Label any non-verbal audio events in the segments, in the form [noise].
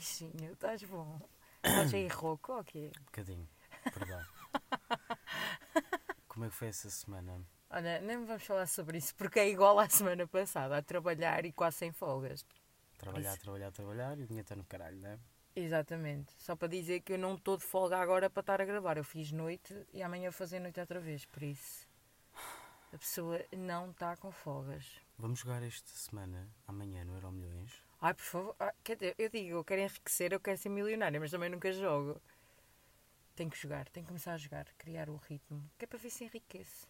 baixinho, estás bom. Estás aí rouco, ok? um bocadinho, perdão. Como é que foi essa semana? Olha, nem vamos falar sobre isso, porque é igual à semana passada, a trabalhar e quase sem folgas. Trabalhar, Isso. trabalhar, trabalhar e o dinheiro está no caralho, não é? Exatamente. Só para dizer que eu não estou de folga agora para estar a gravar. Eu fiz noite e amanhã vou fazer noite outra vez, por isso. A pessoa não está com folgas. Vamos jogar esta semana, amanhã, no Euro Milhões. Ai, por favor. Ah, quer dizer, eu digo, eu quero enriquecer, eu quero ser milionária, mas também nunca jogo. Tenho que jogar, tenho que começar a jogar, criar o ritmo, que é para ver se enriquece.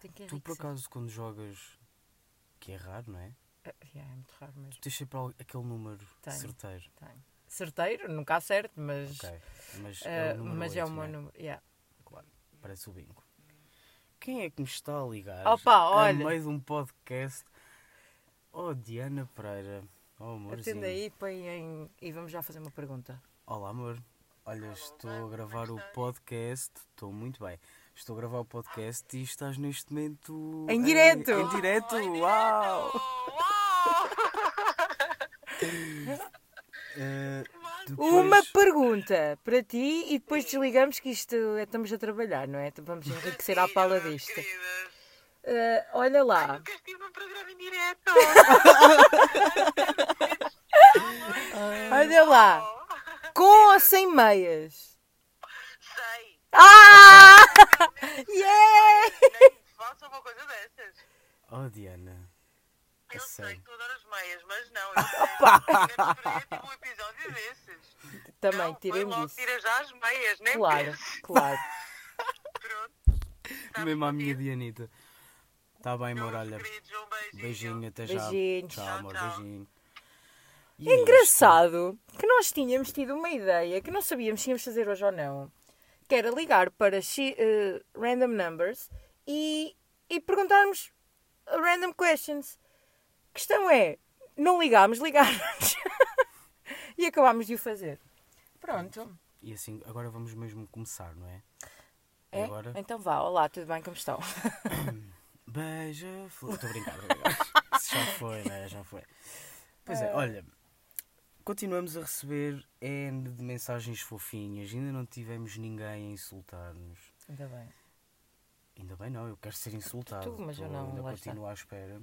Tenho que Tu, por acaso, quando jogas, que é raro, não é? Ah, yeah, é muito raro mesmo. Tens sempre aquele número Tenho. certeiro. Tenho. Certeiro, nunca acerto, mas, Ok, mas ah, é o número mas é o meu não número. yeah. Claro, parece o bingo. Quem é que me está a ligar? Opa, olha. meio de um podcast. Oh, Diana Pereira. Oh, amorzinho. Atenda aí põe em- e vamos já fazer uma pergunta. Olá, amor. Olha, estou a gravar o podcast. Estou muito bem. Estou a gravar o podcast e estás neste momento. Em direto! Em, direto! Uau! [laughs] Eh, depois- Uma pergunta para ti e depois desligamos que isto é, estamos a trabalhar, não é? Vamos enriquecer à pala disto. Queridas, Ah, olha lá. nunca estive num programa em direto. [laughs] Olha lá. Com ou sem meias? Sei. Ah! [laughs] Yeah! Nem faço uma coisa dessas. Oh, Diana. A Eu sei sério. que tu adoras meias, mas não. Eu [laughs] sei. Tive um episódio desses. Também, não, tiremos logo, isso. Tira já as meias, nem Claro, penses. claro. Pronto. Mesmo à minha. Dianita. Está bem, amor. Meus queridos, um beijinho. beijinho, até já. Beijinhos. Tchau, Tchau, amor. tchau. Beijinho. E É isto? engraçado que nós tínhamos tido uma ideia que não sabíamos se íamos fazer hoje ou não. Que era ligar para eh, random numbers e, e perguntarmos random questions. A questão é, não ligámos, ligámos. [laughs] e acabámos de o fazer. Pronto. E assim, agora vamos mesmo começar, não é? É? Agora. Então vá, olá, tudo bem, como estão? [coughs] Beija flor. Estou a brincar. Isso já foi, não é? Já foi. Pois é, olha. Continuamos a receber N de mensagens fofinhas. Ainda não tivemos ninguém a insultar-nos. Ainda bem. Ainda bem não, eu quero ser insultado. Tu, mas eu não, Ainda lá está. continuo à espera.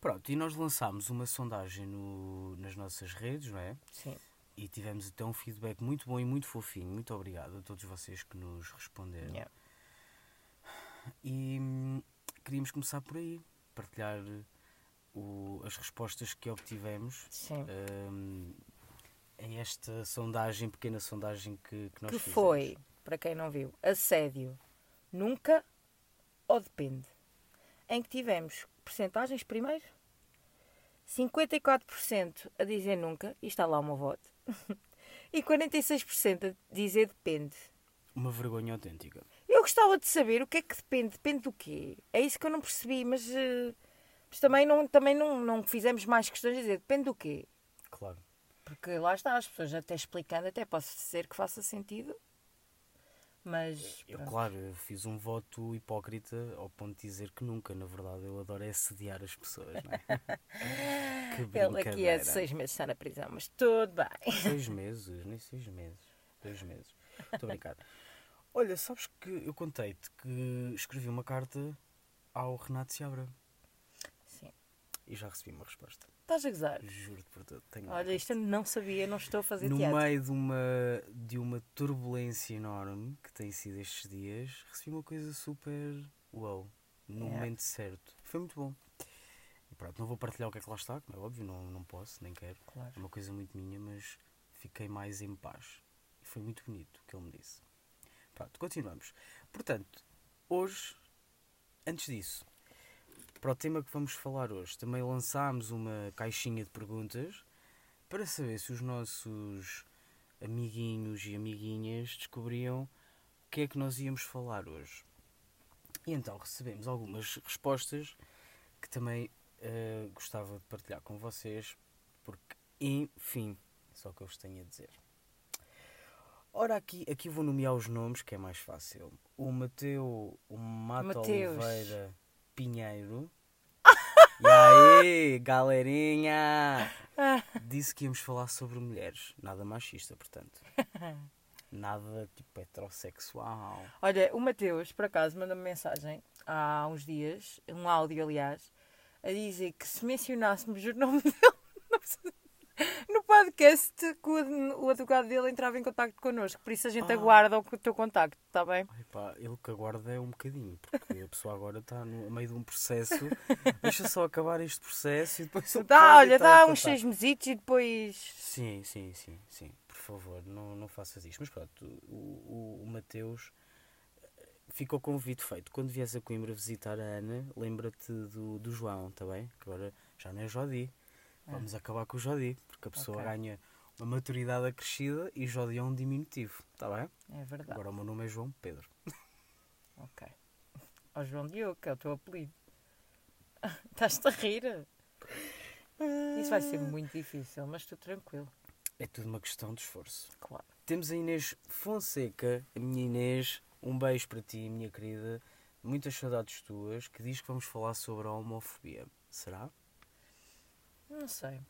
Pronto, e nós lançámos uma sondagem no- nas nossas redes, não é? Sim. E tivemos até um feedback muito bom e muito fofinho. Muito obrigado a todos vocês que nos responderam. Yeah. E hum, queríamos começar por aí, partilhar o- as respostas que obtivemos hum, em esta sondagem, pequena sondagem que, que nós que fizemos. foi, para quem não viu, assédio nunca ou depende? Em que tivemos percentagens primeiro, 54% a dizer nunca, e está lá o meu voto, [laughs] e 46% a dizer depende. Uma vergonha autêntica. Eu gostava de saber o que é que depende, depende do quê? É isso que eu não percebi, mas, eh, mas também, não, também não, não fizemos mais questões de dizer depende do quê? Claro. Porque lá está, as pessoas até explicando, até posso dizer que faça sentido, mas Eu, pronto. claro, eu fiz um voto hipócrita ao ponto de dizer que nunca, na verdade, eu adoro é assediar as pessoas, não é? [laughs] que ele aqui é brincadeira. de seis meses está na prisão, mas tudo bem. Seis meses, nem seis meses. Dois meses. Estou a brincar. Olha, sabes que eu contei-te que escrevi uma carta ao Renato Seabra Sim. e já recebi uma resposta. Estás a gozar? Juro-te por tudo. Tenho Olha, isto eu não sabia, não estou a fazer no teatro. meio de uma, de uma turbulência enorme que tem sido estes dias, recebi uma coisa super wow, no Yeah. momento certo. Foi muito bom. E pronto, não vou partilhar o que é que lá está, como é óbvio, não, não posso, nem quero. Claro. É uma coisa muito minha, mas fiquei mais em paz. E foi muito bonito o que ele me disse. Pronto, continuamos. Portanto, hoje, antes disso, para o tema que vamos falar hoje, também lançámos uma caixinha de perguntas para saber se os nossos amiguinhos e amiguinhas descobriam o que é que nós íamos falar hoje. E então recebemos algumas respostas que também eh, gostava de partilhar com vocês, porque, enfim, só o que eu vos tenho a dizer. Ora, aqui, aqui vou nomear os nomes, que é mais fácil. O Mateu, o Mata Mateus. Oliveira Pinheiro. [laughs] E aí, galerinha? Disse que íamos falar sobre mulheres. Nada machista, portanto. [laughs] Nada tipo heterossexual. Olha, o Mateus, por acaso, mandou-me mensagem há uns dias, um áudio, aliás, a dizer que se mencionássemos o nome [laughs] dele no podcast, que o, o advogado dele entrava em contato connosco. Por isso a gente Ah. aguarda o teu contacto, está bem? Ai pá, ele que aguarda é um bocadinho, porque a pessoa agora está no meio de um processo. Deixa só acabar este processo e depois. Dá, pode olha, entrar dá uns seis mesitos e depois. Sim, sim, sim, sim. Por favor, não, não faças isto. Mas pronto, o, o, o Mateus eh, ficou o convite feito. Quando vies a Coimbra visitar a Ana, lembra-te do, do João, está bem? Que agora já não é Jodi. Vamos acabar com o Jodi, porque a pessoa Ah. Ok. ganha uma maturidade acrescida e Jodi é um diminutivo, está bem? É verdade. Agora o meu nome é João Pedro. [laughs] Ok. Ó João Diogo, que é o teu apelido. [laughs] Estás-te a rir? Isso vai ser muito difícil, mas estou tranquilo. É tudo uma questão de esforço. Claro. Temos a Inês Fonseca, a minha Inês, um beijo para ti, minha querida. Muitas saudades tuas, que diz que vamos falar sobre a homofobia. Será? Não sei.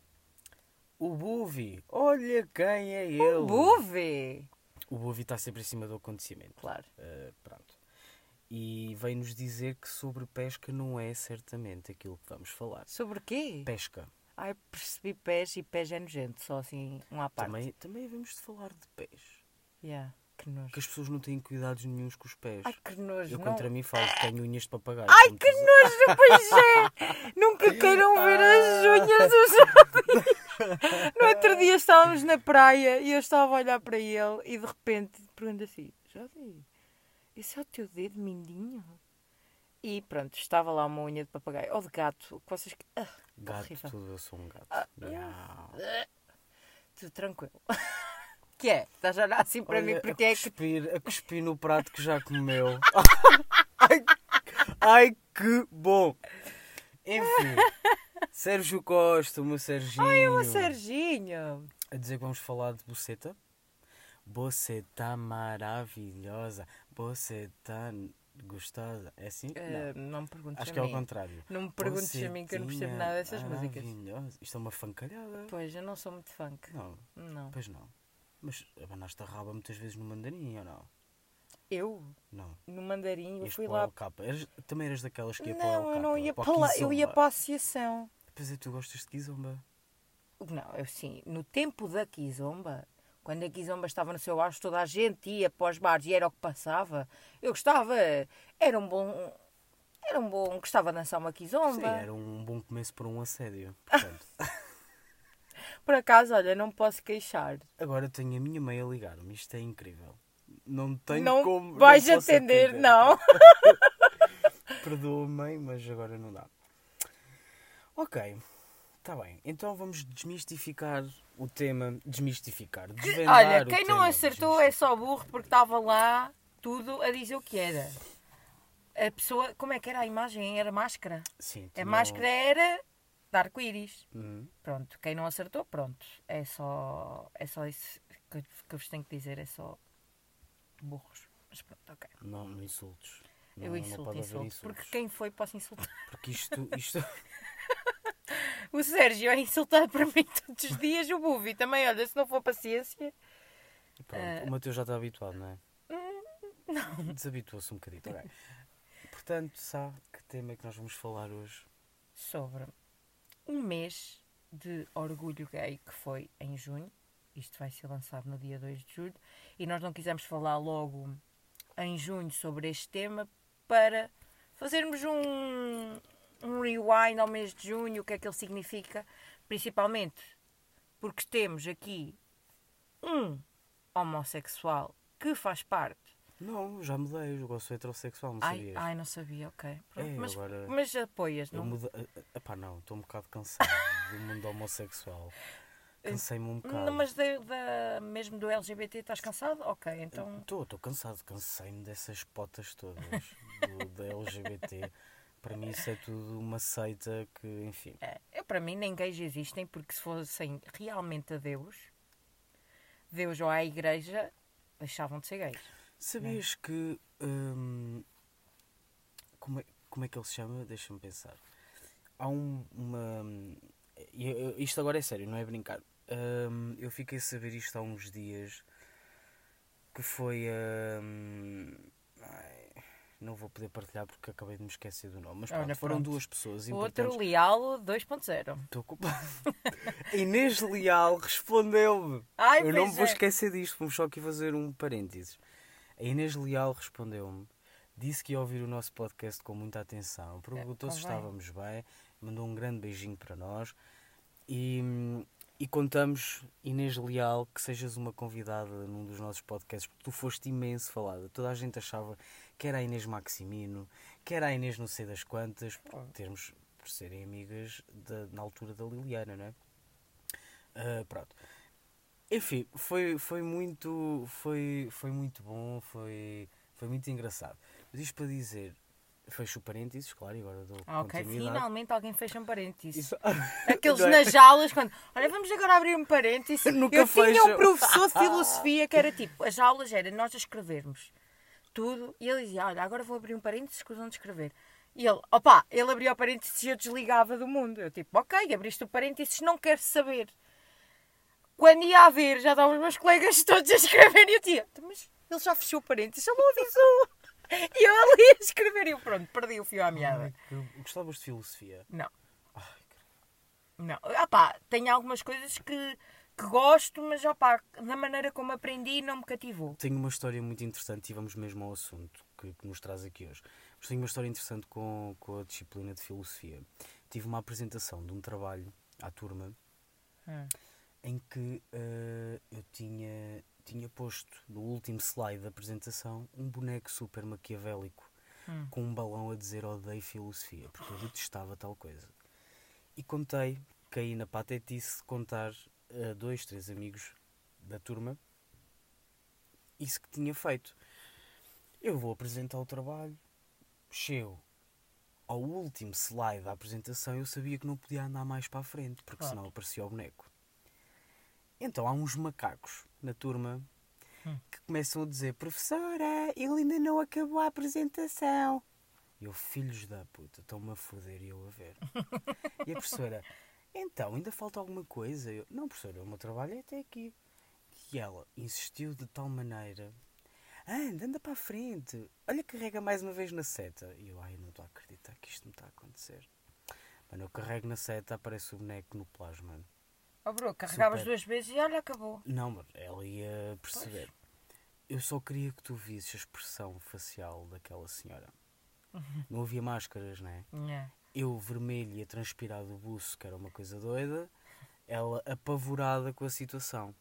O Buvi, olha quem é ele. O Buve! O Buvi está sempre em cima do acontecimento. Claro. Uh, pronto. E vem-nos dizer que sobre pesca não é certamente aquilo que vamos falar. Sobre quê? Pesca. Ai, percebi pés e pés é nojento, só assim, um à parte. Também, também havemos de falar de pés. Yeah, que nojo. Que as pessoas não têm cuidados nenhuns com os pés. Ai, que nojo. Eu não... contra mim falo que tenho unhas de papagaio. Ai, que nojo, pois é! [laughs] Nunca queiram ver as unhas do Jordi. No outro dia estávamos na praia e eu estava a olhar para ele e de repente pergunto assim: Jordi, esse é o teu dedo mindinho? E pronto, estava lá uma unha de papagaio. Ou de gato, que vocês. Ah, Gato, horrível. tudo, eu sou um gato. Ah, Miau. tudo tranquilo. Que é? Estás a olhar assim para Olha, mim porque a é que. cuspir, a cuspir no prato que já comeu. [laughs] ai, ai, que bom! Enfim, Sérgio Costa, o meu Serginho. Ai, o Serginho! A dizer que vamos falar de buceta. Buceta maravilhosa. Buceta gostosa. É assim? Eh, Não. não me perguntes Acho a que é ao contrário. Não me perguntes a mim que eu não percebo nada dessas músicas. Isto é uma fancalhada. Pois, eu não sou muito funk. Não, Não. pois não. Mas abanaste a raba muitas vezes no mandarim ou não? Eu, Não. no mandarim, eu Ias fui lá. LK. Eras- também eras daquelas que ia para o Não, eu não ia para para lá, eu ia para a associação. Pois é, tu gostas de Kizomba. Não, eu sim, no tempo da Kizomba, quando a Kizomba estava no seu auge, toda a gente ia para os bares e era o que passava. Eu gostava, era um bom. Era um bom. Gostava de dançar uma Sim, Kizomba. era um bom começo para um assédio. Portanto, Por acaso, olha, não posso queixar. agora tenho a minha mãe a ligar-me. Isto é incrível. Não tenho não como. vais não atender, atender. não. [laughs] Perdoa, mãe, mas agora não dá. Ok, está bem. Então vamos desmistificar o tema. Desmistificar. Olha, quem não acertou é só burro porque estava lá tudo a dizer o que era. A pessoa, como é que era a imagem? Era máscara? Sim, A máscara era de arco-íris. um- Uhum. Pronto, quem não acertou, pronto. É só, é só isso que, que vos tenho que dizer, é só burros. Mas pronto, ok. Não, não insultos. Não, eu insulto, insulto. Porque quem foi posso insultar. Porque isto, isto, [laughs] O Sérgio é insultado por mim todos os dias. O Buvi também, olha, se não for paciência. Pronto, Eh, o Mateus já está habituado, não é? Hum, Não. Desabituou-se um bocadinho. Portanto, sabe que tema é que nós vamos falar hoje? Sobre um mês de orgulho gay que foi em junho. Isto vai ser lançado no dia 2 de julho. E nós não quisemos falar logo em junho sobre este tema para fazermos um, um rewind ao mês de junho, o que é que ele significa, principalmente porque temos aqui um homossexual que faz parte. Não, já mudei. Eu gosto heterossexual, não Ai, sabias? ai, não sabia, ok. É, mas, agora- mas apoias, não? muda... Epá, não, estou um bocado cansado do mundo homossexual. [laughs] Cansei-me um bocado. Não, mas da, da- mesmo do LGBT estás cansado? Ok, então. Estou, estou cansado, cansei-me dessas potas todas do, da LGBT. Para mim isso é tudo uma seita que, enfim. É, eu, para mim, nem gays existem, porque se fossem realmente a Deus, Deus ou a Igreja, deixavam de ser gays. Sabias que. hum, como, é, como é que ele se chama? Deixa-me pensar. há um, uma. eu- Isto agora é sério, não é brincar. Hum, eu fiquei a saber isto há uns dias que foi. hum, ai, não vou poder partilhar porque acabei de me esquecer do nome. Mas Olha, pronto, foram pronto. duas pessoas O outro. Leal 2.0. Estou culpado. A [laughs] Inês Leal respondeu-me. Eu não me vou é. esquecer disto, vamos só aqui fazer um parênteses. A Inês Leal respondeu-me, disse que ia ouvir o nosso podcast com muita atenção, perguntou se convém. estávamos bem, mandou um grande beijinho para nós e, e contamos, Inês Leal, que sejas uma convidada num dos nossos podcasts, porque tu foste imenso falada. Toda a gente achava que era a Inês Maximino, que era a Inês não sei das quantas, por termos, por serem amigas da- na altura da Liliana, não é? Ah, pronto. Enfim, foi, foi muito foi, foi muito bom, foi, foi muito engraçado. Mas isto para dizer, fecho o parênteses, claro, e agora dou ok, finalmente alguém fecha um parênteses. Isso- [laughs] Aqueles é? nas aulas, quando. Olha, vamos agora abrir um parênteses. [laughs] Nunca Eu tinha fecho. um professor de [laughs] filosofia que era tipo: as aulas era nós a escrevermos tudo, e ele dizia: Olha, agora vou abrir um parênteses, escusam de escrever. E ele, opá, ele abria o parênteses e eu desligava do mundo. Eu tipo: Ok, abriste o parênteses, não quero saber. Quando ia a ver, já estavam os meus colegas [laughs] todos a escrever e eu tinha: Mas ele já fechou o parênteses, ele não avisou. [laughs] E eu ali a escrever e eu, pronto, perdi o fio à meada. Gostavas de filosofia? Não. Ai, Não, ah pá, tenho algumas coisas que, que gosto, mas ah pá, da maneira como aprendi não me cativou. Tenho uma história muito interessante e vamos mesmo ao assunto que, que nos traz aqui hoje. Mas tenho uma história interessante com, com a disciplina de filosofia. Tive uma apresentação de um trabalho à turma Hum. Em que eh, eu tinha, tinha posto no último slide da apresentação um boneco super maquiavélico Hum. com um balão a dizer odeio filosofia, porque eu detestava tal coisa. E contei, caí na patetice de contar a dois, três amigos da turma isso que tinha feito. Eu vou apresentar o trabalho, chego ao último slide da apresentação eu sabia que não podia andar mais para a frente, porque Claro. senão aparecia o boneco. Então há uns macacos na turma Hum. que começam a dizer: Professora, ele ainda não acabou a apresentação. E eu, filhos da puta, estão-me a foder e eu a ver. [laughs] e a professora: Então, ainda falta alguma coisa? Eu, não, professora, o meu trabalho é até aqui. E ela insistiu de tal maneira: Anda, anda para a frente. Olha, carrega mais uma vez na seta. E eu, ai, não estou a acreditar que isto me está a acontecer. Mano, eu carrego na seta, aparece o boneco no plasma. Oh bro, carregavas Super. duas vezes e olha, acabou. Não, mas ela ia perceber. Eu só queria que tu visses a expressão facial daquela senhora. Não havia máscaras, não é? Nhé. Eu vermelho e a transpirar do buço, que era uma coisa doida. Ela apavorada com a situação.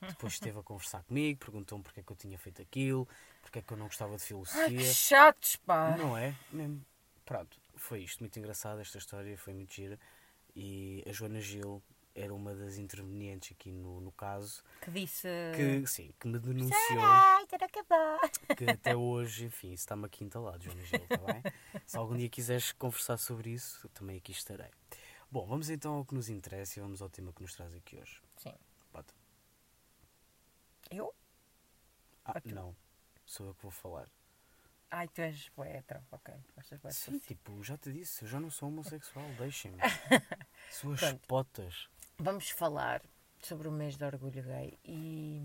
Depois [laughs] esteve a conversar comigo, perguntou-me porque é que eu tinha feito aquilo, porque é que eu não gostava de Ai, que filosofia. chatos, pá. Não é? Mesmo. Pronto, foi isto. Muito engraçado esta história, foi muito gira. E a Joana Gil era uma das intervenientes aqui no, no caso, Que disse. que, sim, que me denunciou. Ai, ter acabar. que até hoje, enfim, isso está-me aqui entalado, Joana Gil, está bem? [laughs] Se algum dia quiseres conversar sobre isso, também aqui estarei. Bom, vamos então ao que nos interessa e vamos ao tema que nos traz aqui hoje. Sim. Bota. Eu? Ah, não, sou eu que vou falar. Ai, tu és poeta. Ok. Gostas Sim, tipo, já te disse, eu já não sou homossexual, deixem-me. [laughs] Suas Pronto. potas. Vamos falar sobre o mês de orgulho gay e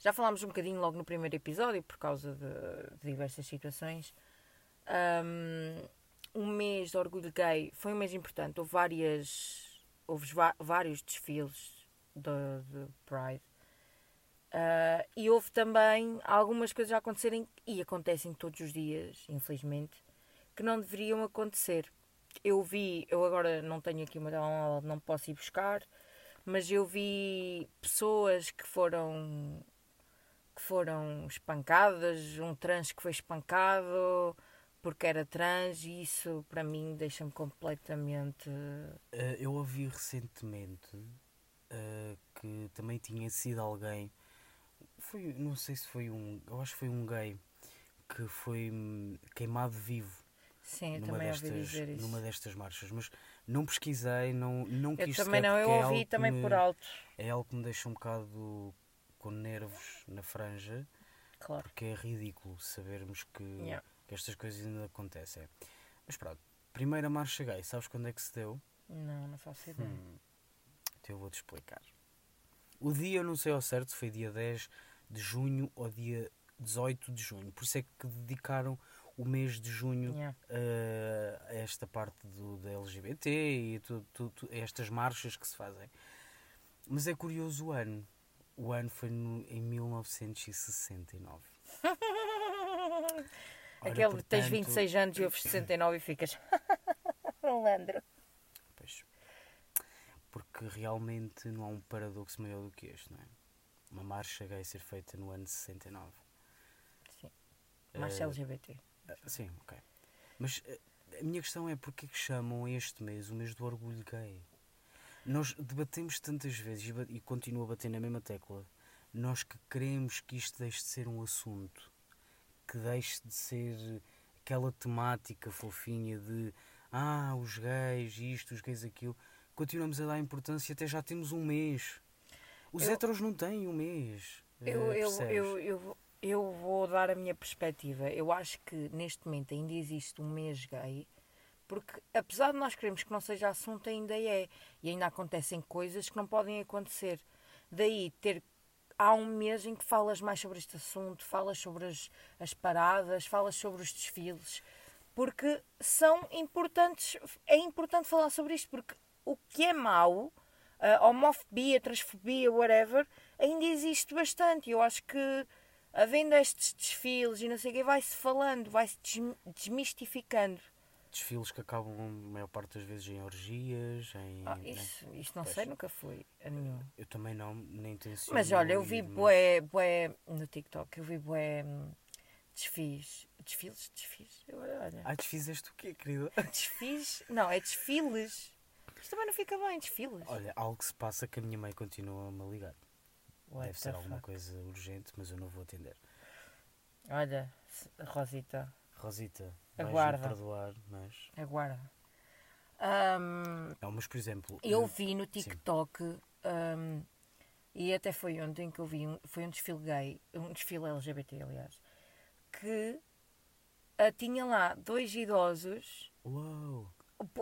já falámos um bocadinho logo no primeiro episódio por causa de, diversas situações. Um, o mês de orgulho gay foi um mês importante. Houve várias, houve vários desfiles de, de Pride. Ah, e houve também algumas coisas a acontecerem e acontecem todos os dias, infelizmente, que não deveriam acontecer. Eu vi, eu agora não tenho aqui uma telemóvel, não posso ir buscar, mas eu vi pessoas que foram que foram espancadas, um trans que foi espancado porque era trans e isso para mim deixa-me completamente Eh, eu ouvi recentemente eh, que também tinha sido alguém. Foi, não sei se foi um. Eu acho que foi um gay que foi hum, queimado vivo sim, eu numa também ouvi destas, dizer isso. numa destas marchas. Mas não pesquisei, não, não Eu quis também sequer, não, eu é ouvi que também me- por alto, É algo que me deixa um bocado com nervos na franja, claro. porque é ridículo sabermos que, Yeah. que estas coisas ainda acontecem. Mas pronto, Primeira marcha gay, sabes quando é que se deu? Não, não faço ideia. Hum, então eu vou-te explicar. O dia eu não sei ao certo se foi dia 10 de junho ou dia 18 de junho. Por isso é que dedicaram o mês de junho Yeah. a esta parte do, da LGBT e estas marchas que se fazem. Mas é curioso o ano. O ano foi no- em 1969. [laughs] Ora, Aquele que tens portanto, 26 anos e ouves [coughs] 69 e ficas. [laughs] Malandro. Pois. Porque realmente não há um paradoxo maior do que este, não é? Uma marcha gay ser feita no ano de 69. Sim. Marcha Eh, LGBT. Ah, Sim, ok. Mas eh, a minha questão é porque que chamam este mês o mês do orgulho gay? Nós debatemos tantas vezes e, e continuo a bater na mesma tecla. Nós que queremos que isto deixe de ser um assunto, que deixe de ser aquela temática fofinha de ah, os gays, isto, os gays, aquilo. Continuamos a dar importância, até já temos um mês. Os Eu- héteros não têm um mês. Eu, eh, eu, eu, eu, eu vou dar a minha perspectiva. Eu acho que neste momento ainda existe um mês gay, porque apesar de nós queremos que não seja assunto, ainda é. E ainda acontecem coisas que não podem acontecer. Daí ter. Há um mês em que falas mais sobre este assunto, falas sobre as, as paradas, falas sobre os desfiles, porque são importantes. É importante falar sobre isto, porque o que é mau, a homofobia, transfobia, whatever, ainda existe bastante. Eu acho que havendo estes desfiles e não sei o quê, vai-se falando, vai-se desmi- desmistificando. Desfiles que acabam, a maior parte das vezes, em orgias, em. Ah, né? isso, isso não sei, nunca fui a nenhum. Eu também não, nem tenciono. Mas olha, eu vi mas- bué, bué no TikTok, eu vi bué hum, desfiles. Desfiles? Desfiles? Olha. Ai, desfizeste o quê, querida? [laughs] Desfiles? Não, é desfiles. Isto também não fica bem, desfiles. Olha, algo se passa que a minha mãe continua a me ligar. Deve ser alguma coisa urgente, mas eu não vou atender. Olha, Rosita, Rosita, Aguarda. perdoar, mas. aguarda. Hum, Não, mas por exemplo. Eu vi no TikTok, hum, e até foi ontem que eu vi, um, foi um desfile gay, um desfile LGBT, aliás, que ah, tinha lá dois idosos, Uau!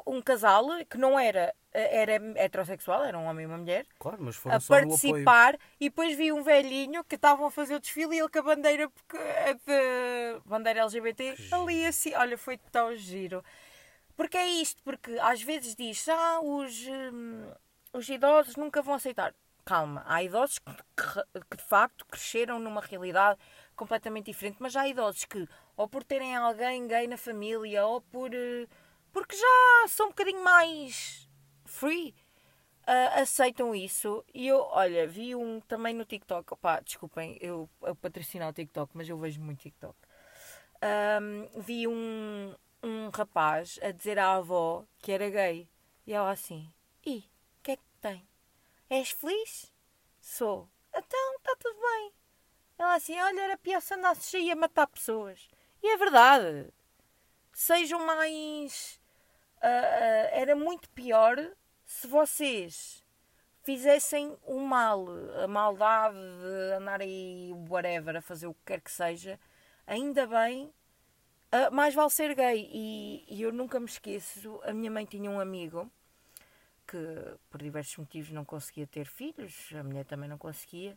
um casal que não era, era heterossexual, era um homem e uma mulher, Claro, mas foram a participar, e depois vi um velhinho que estavam a fazer o desfile e ele com a bandeira, porque, a de bandeira LGBT, ali assim, olha, foi tão giro. Porque é isto, porque às vezes diz, ah, os, hum, os idosos nunca vão aceitar. Calma, há idosos que, que- que de facto cresceram numa realidade completamente diferente, mas há idosos que, ou por terem alguém gay na família, ou por. eh, porque já são um bocadinho mais free, ah, aceitam isso. E eu, olha, vi um também no TikTok. Opá, desculpem, eu, eu patrocinar o TikTok, mas eu vejo muito TikTok. Ahm, vi um, um rapaz a dizer à avó que era gay. E ela assim: E o que é que tem? És feliz? Sou. Então, está tudo bem. Ela assim: Olha, era pior se andasses aí a matar pessoas. E é verdade. Sejam mais. ah, ah, era muito pior se vocês fizessem o mal, a maldade de andar aí, whatever, a fazer o que quer que seja. Ainda bem ah, mais vale ser gay. E, e eu nunca me esqueço, a minha mãe tinha um amigo que, por diversos motivos, não conseguia ter filhos, a mulher também não conseguia.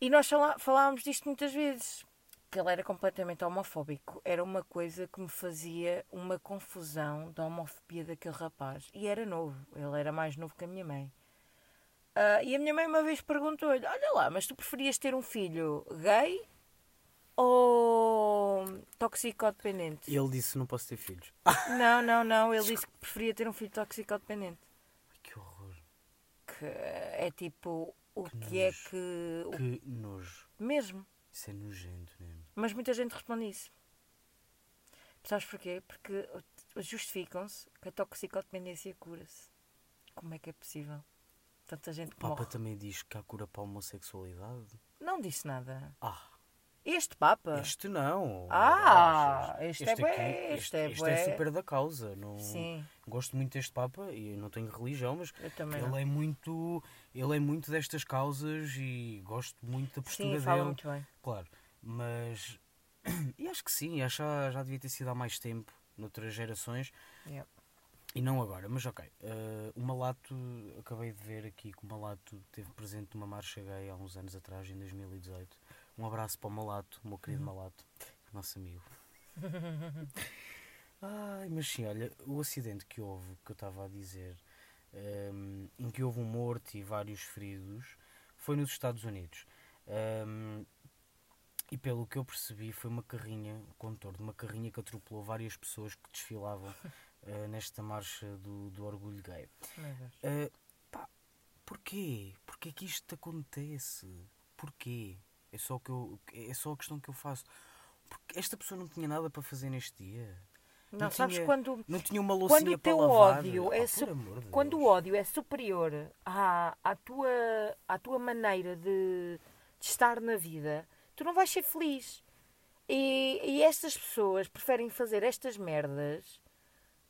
E nós falá- falávamos disto muitas vezes, que ele era completamente homofóbico. Era uma coisa que me fazia uma confusão da homofobia daquele rapaz. E era novo, ele era mais novo que a minha mãe. Ah, e a minha mãe uma vez perguntou-lhe: Olha lá, mas tu preferias ter um filho gay ou toxicodependente? E ele disse: não posso ter filhos. [laughs] Não, não, não. Ele disse que preferia ter um filho toxicodependente. Que horror. Que é tipo o Que que, é que. Que nojo. Mesmo. Isso é nojento mesmo. Mas muita gente responde isso. Sabes porquê? Porque justificam-se que a toxicodependência cura-se. Como é que é possível? Tanta gente O Papa morre. também diz que há cura para a homossexualidade. Não disse nada. Ah, Este Papa. este não. Ah, Achas? este é aqui- este é este bué. super da causa. Não, Sim, Gosto muito deste Papa e não tenho religião, mas ele não. é muito ele é muito destas causas e gosto muito da postura Sim, fala dele. muito bem. Claro, mas [clears throat] e acho que sim, acho que já, já devia ter sido há mais tempo. noutras gerações Yeah. e não agora. Mas ok, eh, o Malato, acabei de ver aqui que o Malato esteve presente numa marcha gay há uns anos atrás, em 2018. Um abraço para o Malato, o meu querido Malato, nosso amigo. [laughs] Ai, mas sim, olha, o acidente que houve, que eu estava a dizer, ehm, em que houve um morto e vários feridos, foi nos Estados Unidos. Ehm, e pelo que eu percebi, foi uma carrinha, o condutor de uma carrinha que atropelou várias pessoas que desfilavam [laughs] eh, nesta marcha do, do orgulho gay. Uh, pá, porquê? Porquê que isto acontece? Porquê? É só, que eu, é só a questão que eu faço. Porque esta pessoa não tinha nada para fazer neste dia. Não, sabes tinha, quando, Não tinha uma quando o para teu ódio Ah, é amor de quando o ódio é superior à, à, tua, à tua maneira de, de estar na vida, tu não vais ser feliz. E, e estas pessoas preferem fazer estas merdas.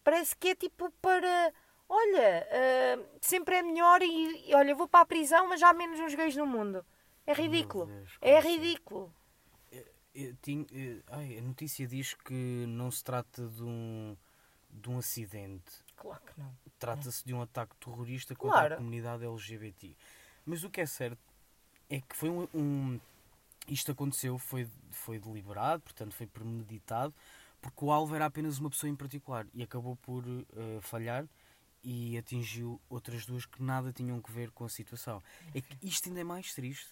Parece que é tipo para. Olha, ah, sempre é melhor e, e olha, vou para a prisão, mas já há menos uns gays no mundo. É ridículo. Deus, É assim? ridículo. Eu tinha- eh, ai, a notícia diz que não se trata de um, de um acidente. Claro que não. Trata-se de um ataque terrorista contra Claro. a comunidade LGBT. Mas o que é certo é que foi um. um- isto aconteceu, foi, foi deliberado, portanto foi premeditado, porque o alvo era apenas uma pessoa em particular e acabou por eh, falhar e atingiu outras duas que nada tinham que ver com a situação. É que isto ainda é mais triste.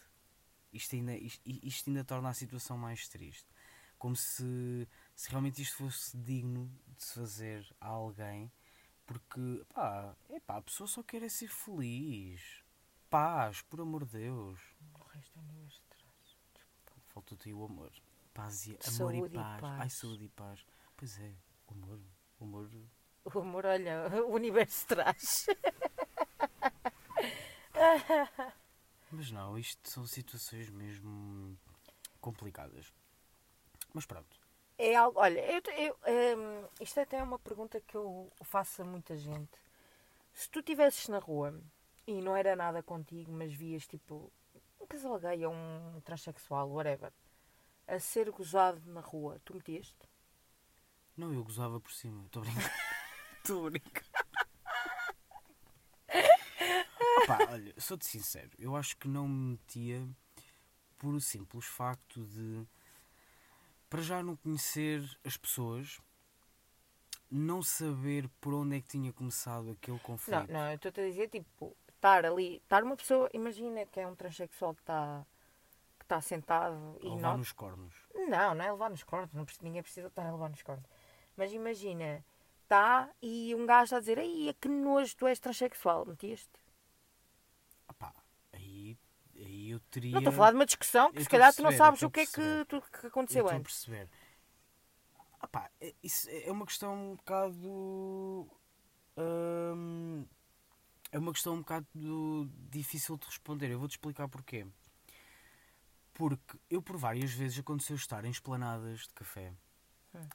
Isto ainda, isto, isto ainda torna a situação mais triste. Como se, se realmente isto fosse digno de se fazer a alguém porque, pá, epá, a pessoa só quer é ser feliz. Paz, por amor de Deus. O resto traz. Faltou-te aí o amor. Paz e amor e e paz. paz. Ai, saúde e paz. Pois é, o amor. O amor. O amor, olha, [laughs] o universo traz. Mas não, isto são situações mesmo complicadas. Mas pronto. É algo, olha, eu, eu, hum, isto até é uma pergunta que eu faço a muita gente. Se tu estivesses na rua e não era nada contigo, mas vias tipo um casal gay ou um transexual, whatever, a ser gozado na rua, tu metias-te? Não, eu gozava por cima. Estou a brincar. Estou [laughs] a brincar. Opá, olha, sou-te sincero. Eu acho que não me metia por o simples facto de, para já não conhecer as pessoas, não saber por onde é que tinha começado aquele Não, conflito. não, eu estou-te a dizer, tipo, estar ali, estar uma pessoa, imagina que é um transexual que está que está sentado e levar não, nos cornos. Não, não é levar nos cornos, não precisa- ninguém precisa estar a levar nos cornos. Mas imagina, está e um gajo está a dizer, ai, que nojo, tu és transexual, metias-te? Opá, aí, aí eu teria. Não estou a falar de uma discussão que Eu se calhar tu não sabes o que é que, tu, que Eu aconteceu estou a antes. perceber. Ah pá, é- isso é uma questão um bocado. hum, é uma questão um bocado difícil de responder. Eu vou-te explicar porquê. Porque eu, por várias vezes, aconteceu estar em esplanadas de café Hum.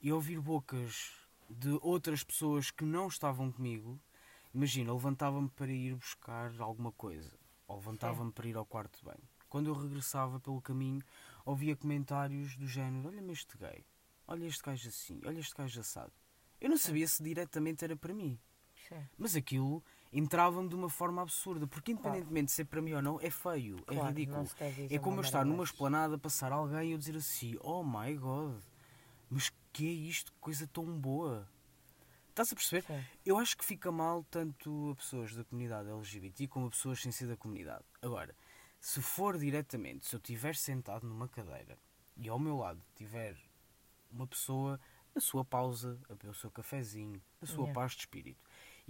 e ouvir bocas de outras pessoas que não estavam comigo. Imagina, levantava-me para ir buscar alguma coisa ou levantava-me para ir ao quarto de banho. Quando eu regressava pelo caminho, ouvia comentários do género: Olha-me este gay, olha este gajo assim, olha este gajo assado. Eu não sabia se diretamente era para mim, Sim. mas aquilo entrava-me de uma forma absurda, porque independentemente de ser para mim ou não, é feio, é Claro, ridículo. deve dizer É como eu estar numa esplanada, passar alguém e eu dizer assim: Oh my god, mas que é isto? Que coisa tão boa. Estás a perceber? Sim. Eu acho que fica mal tanto a pessoas da comunidade LGBT como a pessoas sem ser da comunidade. Agora, se for diretamente, se eu estiver sentado numa cadeira e ao meu lado tiver uma pessoa na sua pausa, a beber o seu cafezinho, na sua Yeah. paz de espírito,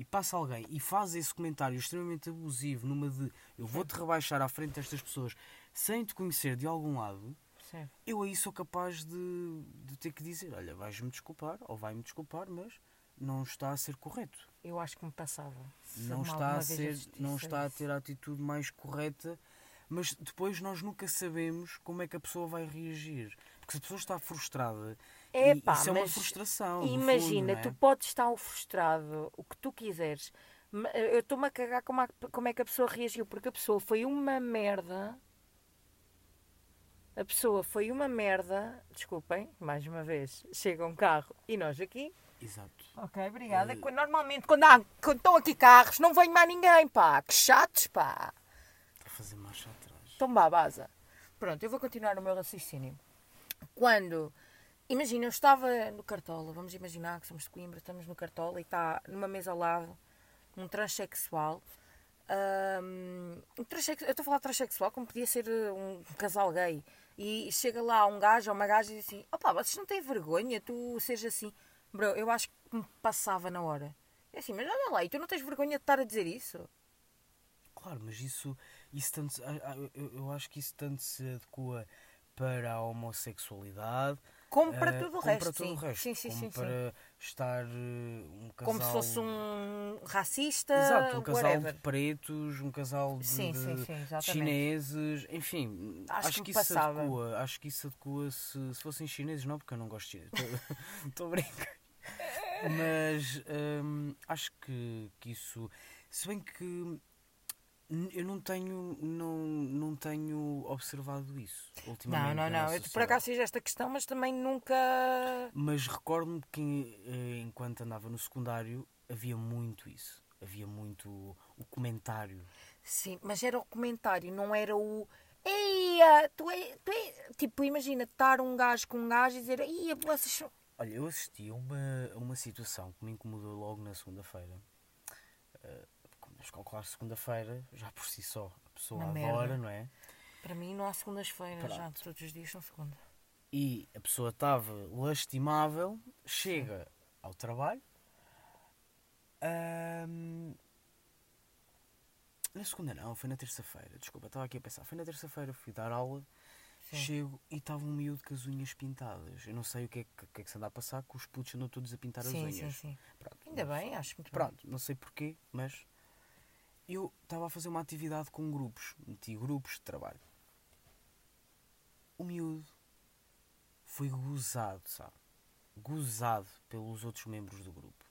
e passa alguém e faz esse comentário extremamente abusivo, numa de eu vou-te rebaixar à frente destas pessoas sem te conhecer de algum lado, Sim. eu aí sou capaz de, de ter que dizer: olha, vais-me desculpar, ou vai-me desculpar, mas não está a ser correto. Eu acho que me passava. Não está, a ser, não está a ter a atitude mais correta, mas depois nós nunca sabemos como é que a pessoa vai reagir. Porque se a pessoa está frustrada, e Epá, isso é uma frustração. Imagina, fundo, tu é? podes estar frustrado, o que tu quiseres. Ma- Eu estou-me a cagar como, a- como é que a pessoa reagiu, porque a pessoa foi uma merda. A pessoa foi uma merda. Desculpem, mais uma vez, chega um carro e nós aqui. Exato. Ok, obrigada. Eh, Quando- Normalmente, quando, há, quando estão aqui carros, não vem mais ninguém, pá. Que chatos, pá. Está a fazer marcha atrás. Vá, baza. Pronto, eu vou continuar o meu raciocínio. Quando, imagina, eu estava no Cartola, vamos imaginar que somos de Coimbra, estamos no Cartola e está numa mesa ao lado um transexual. Um transsex- eu estou a falar transexual como podia ser uh, um casal gay. E chega lá um gajo ou uma gaja e diz assim: opá, vocês não têm vergonha, tu seja assim. Bro, eu acho que me passava na hora. É assim, mas olha lá, e tu não tens vergonha de estar a dizer isso? Claro, mas isso, isso tanto, ah, ah, eu acho que isso tanto se adequa para a homossexualidade Como para eh, tudo o como resto. para todo sim. o resto. sim, sim, como sim, sim. para estar eh, um casal. Como se fosse um racista, Exato, um casal whatever. de pretos, um casal de, Sim, sim, de sim, chineses, enfim, Acho acho, que que, isso passava. adequa, acho que isso adequa se, se fossem chineses, não, porque eu não gosto de chineses, estou [laughs] a brincar. Mas hum, acho que, que isso, se bem que eu não tenho, não, não tenho observado isso Não, ultimamente. não, não. nossa Eu por acaso fiz esta questão, mas também nunca. Mas recordo-me que eh, enquanto andava no secundário havia muito isso. Havia muito o comentário. Sim, mas era o comentário, não era o. Eia, tu é, tu é... Tipo, imagina estar um gajo com um gajo e dizer, Eia, vocês. Olha, eu assisti a uma, a uma situação que me incomodou logo na segunda-feira. Deves calcular, segunda-feira, já por si só, a pessoa Uma adora, merda. não é? Para mim não há segundas-feiras, já todos os dias são segunda. E a pessoa estava lastimável, chega ao trabalho. na segunda não, foi na terça-feira. Desculpa, estava aqui a pensar. Foi na terça-feira, fui dar aula. Sim. Chego e estava um miúdo com as unhas pintadas. Eu não sei o que é que, que, é que se anda a passar, que os putos andam todos a pintar as Sim, unhas. sim, sim. Pronto, Ainda não bem, sei. acho muito bem. Pronto, não sei porquê, mas eu estava a fazer uma atividade com grupos, meti grupos de trabalho. O miúdo foi gozado, sabe? Gozado pelos outros membros do grupo.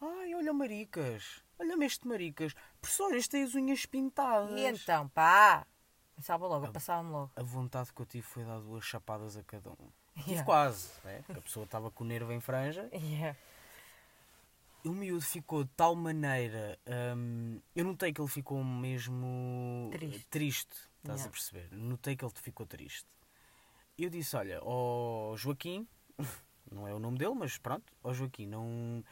Ai, olha maricas, olha-me este maricas. Professor, este tem as unhas pintadas. E então, pá! Pensava logo, passava-me logo. A vontade que eu tive foi dar duas chapadas a cada um. Tive [laughs] Yeah. quase, né? Porque a pessoa estava com o nervo em franja. Yeah. O miúdo ficou de tal maneira. hum, eu notei que ele ficou mesmo Triste. estás Yeah. a perceber? Notei que ele ficou triste. Eu disse: Olha, ó Joaquim, [laughs] não é o nome dele, mas pronto, ó Joaquim, não,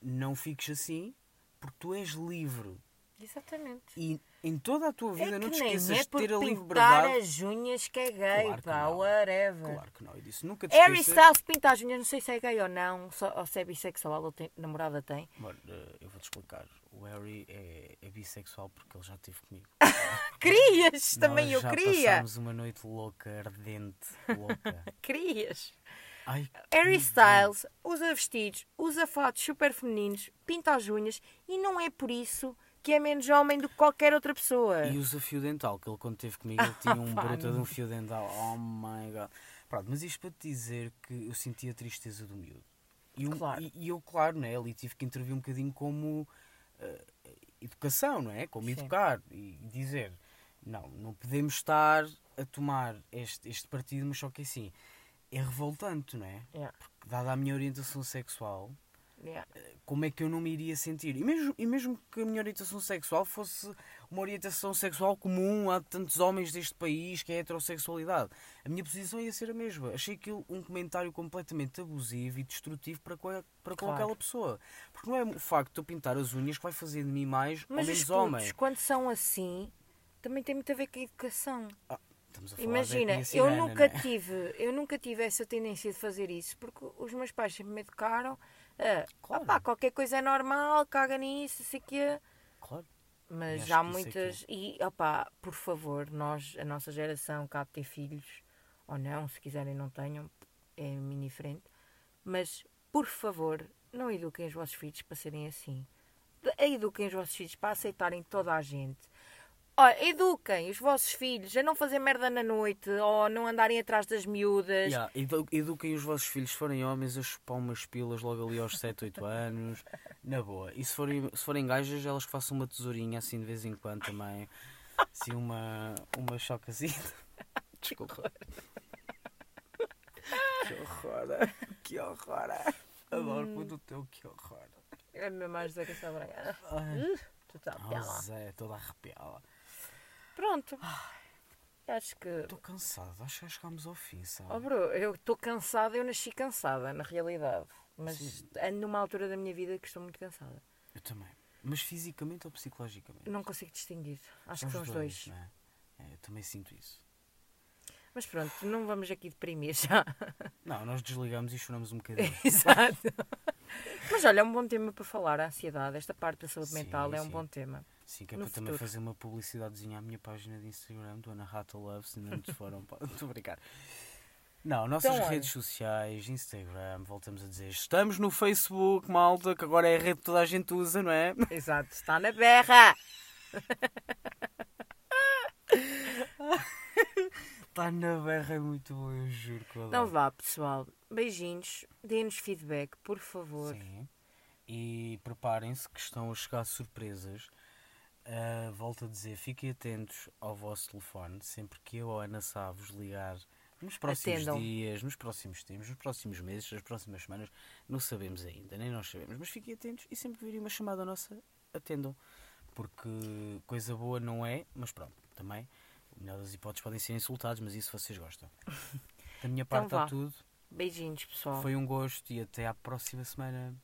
não fiques assim, porque tu és livre. Exatamente. E em toda a tua vida é não te esqueças é de ter a pintar liberdade. as unhas que é gay, Claro que pá, não. whatever. Claro que não, eu disse: Nunca te Harry. Styles pinta as unhas, não sei se é gay ou não, só- ou se é bissexual ou tem, namorada tem. Amor, eh, eu vou-te explicar. O Harry é, é bissexual porque ele já esteve comigo. [laughs] Querias, também eu queria. passámos uma noite louca, ardente, louca. [laughs] Querias. Ai, Harry Styles usa vestidos, usa fatos super femininos, pinta as unhas e não é por isso que é menos homem do que qualquer outra pessoa. E usa fio dental, que ele quando esteve comigo ele [laughs] tinha um bruto de um fio dental. Oh my god. Pronto, mas isto para te dizer que eu senti a tristeza do miúdo. E, um- Claro. e, e eu, claro, né, ali tive que intervir um bocadinho como eh, educação, não é? Como Sim. educar e dizer, não, não podemos estar a tomar este, este partido, mas só que assim, é revoltante, não é? Yeah, Porque dada a minha orientação sexual, yeah. como é que eu não me iria sentir? E mesmo, e mesmo que a minha orientação sexual fosse uma orientação sexual comum a tantos homens deste país, que é a heterossexualidade, a minha posição ia ser a mesma. Achei aquilo um comentário completamente abusivo e destrutivo para a- para com Claro. aquela pessoa. Porque não é o facto de eu pintar as unhas que vai fazer de mim mais ou Mas menos os putos, homem. quando são assim, também tem muito a ver com a educação. Estamos a falar da Imagina, eu nunca não é? tive, eu nunca tive essa tendência de fazer isso, porque os meus pais sempre me educaram a Claro. "Opá, qualquer coisa é normal, caga nisso, sei que Claro. Mas há é muitas. E opá, por favor, nós, a nossa geração, cabe ter filhos, ou não, se quiserem não tenham, é mini frente. Mas, por favor, não eduquem os vossos filhos para serem assim. Eduquem os vossos filhos para aceitarem toda a gente. Olha, eduquem os vossos filhos a não fazer merda na noite ou a não andarem atrás das miúdas. Yeah, edu- eduquem os vossos filhos, se forem homens, a chupar umas pilas logo ali aos 7, 8 anos. Na boa. E se forem, se forem gajas, elas que façam uma tesourinha assim de vez em quando também. Assim, uma, uma chocazita. [laughs] Desculpa. que horror. Que horror. Adoro muito o teu que horror. É mesmo mais José Castelo Branco. Ai, Uh, tu tá oh, piada. Zé, toda arrepiada. Pronto. Acho que. Estou cansado, acho que já chegámos ao fim, sabe? Oh, bro, eu estou cansada, eu nasci cansada, na realidade. Mas Sim. ando numa altura da minha vida que estou muito cansada. Eu também. Mas fisicamente ou psicologicamente? Não consigo distinguir. Acho São que são os dois. não é? É, eu também sinto isso. Mas pronto, não vamos aqui deprimir já. [laughs] Não, nós desligamos e choramos um bocadinho. [laughs] Exato. Mas olha, é um bom tema para falar, a ansiedade. Esta parte da saúde Sim, mental é um sim. bom tema. Sim, que é para também fazer uma publicidadezinha à minha página de Instagram, do Ana Rata Love, se não te foram. [laughs] Estou a brincar. Não, nossas Então, redes sociais, Instagram, voltamos a dizer, estamos no Facebook, malta, que agora é a rede que toda a gente usa, não é? [laughs] Exato, está na berra. Está na berra, é muito bom, eu juro que eu Então vá, pessoal. Beijinhos. Deem-nos feedback, por favor. Sim. E preparem-se que estão a chegar surpresas. Ah, volto a dizer, fiquem atentos ao vosso telefone, sempre que eu ou a Ana Sá vos ligar nos próximos Atendam. dias, nos próximos tempos, nos próximos meses, nas próximas semanas, não sabemos ainda, nem nós sabemos, mas fiquem atentos e sempre que virem uma chamada nossa, atendam. Porque coisa boa não é, mas pronto, também, melhor das hipóteses podem ser insultados, mas isso vocês gostam. [laughs] Da minha parte Então está vá. tudo. Beijinhos, pessoal. Foi um gosto e até à próxima semana.